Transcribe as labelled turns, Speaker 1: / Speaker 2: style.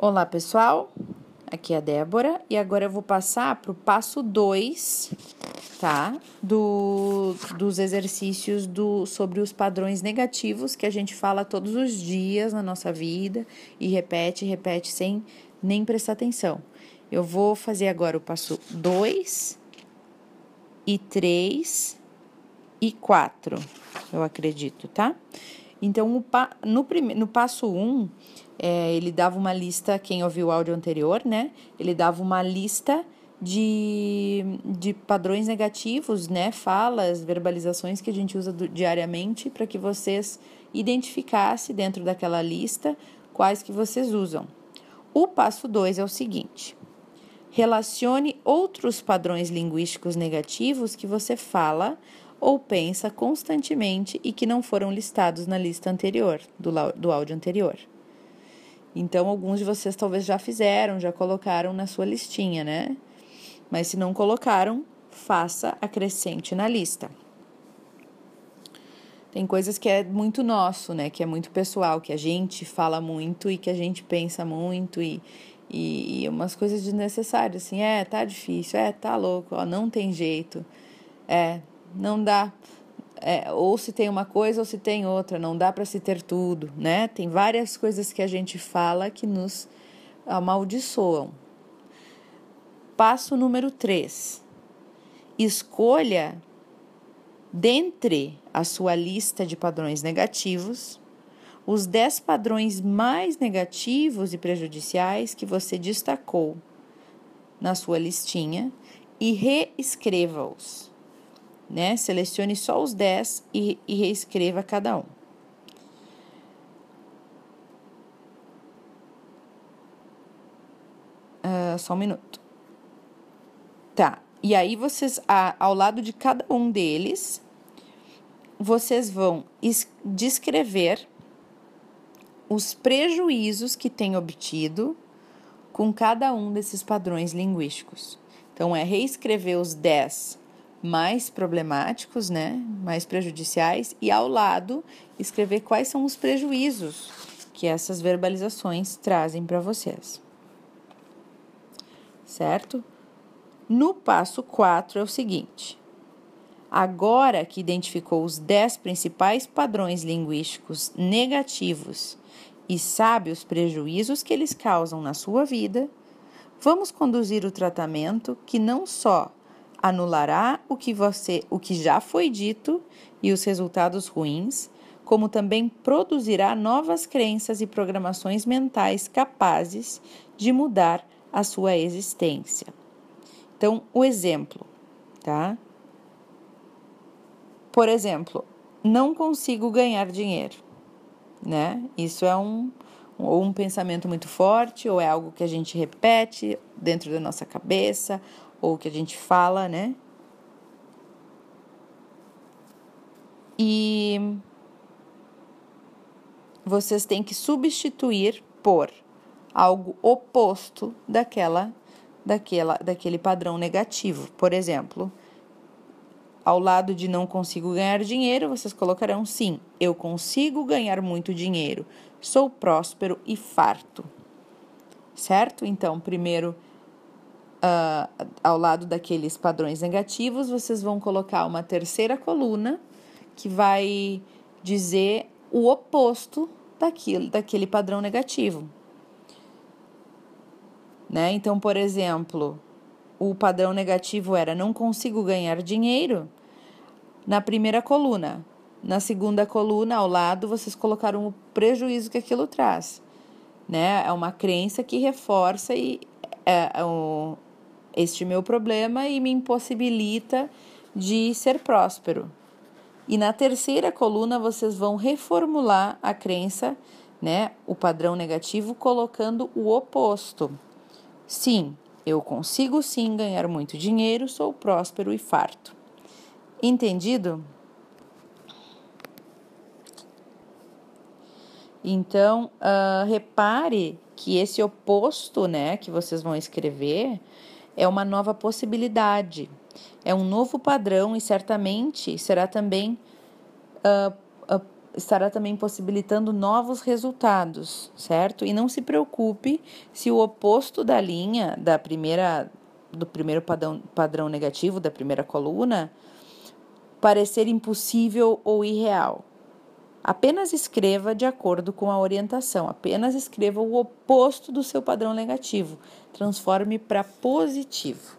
Speaker 1: Olá, pessoal. Aqui é a Débora e agora eu vou passar para o passo 2, tá? Do, dos exercícios do, sobre os padrões negativos que a gente fala todos os dias na nossa vida e repete, repete sem nem prestar atenção. Eu vou fazer agora o passo 2 e 3 e 4, eu acredito, tá? Então, no, no passo 1, um, é, ele dava uma lista, quem ouviu o áudio anterior, né? Ele dava uma lista de, de padrões negativos, né? Falas, verbalizações que a gente usa do, diariamente para que vocês identificassem dentro daquela lista quais que vocês usam. O passo 2 é o seguinte: relacione outros padrões linguísticos negativos que você fala ou pensa constantemente e que não foram listados na lista anterior, do, do áudio anterior. Então, alguns de vocês talvez já fizeram, já colocaram na sua listinha, né? Mas se não colocaram, faça acrescente na lista. Tem coisas que é muito nosso, né? Que é muito pessoal, que a gente fala muito e que a gente pensa muito e, e, umas coisas desnecessárias, assim, é, tá difícil, é, tá louco, ó, não tem jeito, é, não dá é, ou se tem uma coisa ou se tem outra, não dá para se ter tudo, né? Tem várias coisas que a gente fala que nos amaldiçoam. Passo número 3. Escolha dentre a sua lista de padrões negativos os 10 padrões mais negativos e prejudiciais que você destacou na sua listinha e reescreva-os né? Selecione só os 10 e, e reescreva cada um. Uh, só um minuto. Tá. E aí vocês, ao lado de cada um deles, vocês vão descrever os prejuízos que tem obtido com cada um desses padrões linguísticos. Então, é reescrever os 10 mais problemáticos, né, mais prejudiciais, e ao lado escrever quais são os prejuízos que essas verbalizações trazem para vocês. Certo? No passo 4 é o seguinte: agora que identificou os 10 principais padrões linguísticos negativos e sabe os prejuízos que eles causam na sua vida, vamos conduzir o tratamento que não só anulará o que você, o que já foi dito e os resultados ruins, como também produzirá novas crenças e programações mentais capazes de mudar a sua existência. Então, o exemplo, tá? Por exemplo, não consigo ganhar dinheiro, né? Isso é um ou um pensamento muito forte, ou é algo que a gente repete dentro da nossa cabeça, ou que a gente fala, né? E vocês têm que substituir por algo oposto daquela daquela daquele padrão negativo. Por exemplo, ao lado de não consigo ganhar dinheiro, vocês colocarão sim, eu consigo ganhar muito dinheiro. Sou próspero e farto. Certo? Então, primeiro uh, ao lado daqueles padrões negativos, vocês vão colocar uma terceira coluna que vai dizer o oposto daquilo, daquele padrão negativo. Né? Então, por exemplo, o padrão negativo era não consigo ganhar dinheiro. Na primeira coluna, na segunda coluna, ao lado, vocês colocaram o prejuízo que aquilo traz. Né? É uma crença que reforça e é, é um, este meu problema e me impossibilita de ser próspero. E na terceira coluna vocês vão reformular a crença, né, o padrão negativo, colocando o oposto. Sim, eu consigo sim ganhar muito dinheiro, sou próspero e farto. Entendido? Então, uh, repare que esse oposto, né, que vocês vão escrever, é uma nova possibilidade, é um novo padrão e certamente será também uh, uh, estará também possibilitando novos resultados, certo? E não se preocupe se o oposto da linha da primeira do primeiro padrão, padrão negativo da primeira coluna parecer impossível ou irreal. Apenas escreva de acordo com a orientação, apenas escreva o oposto do seu padrão negativo. Transforme para positivo.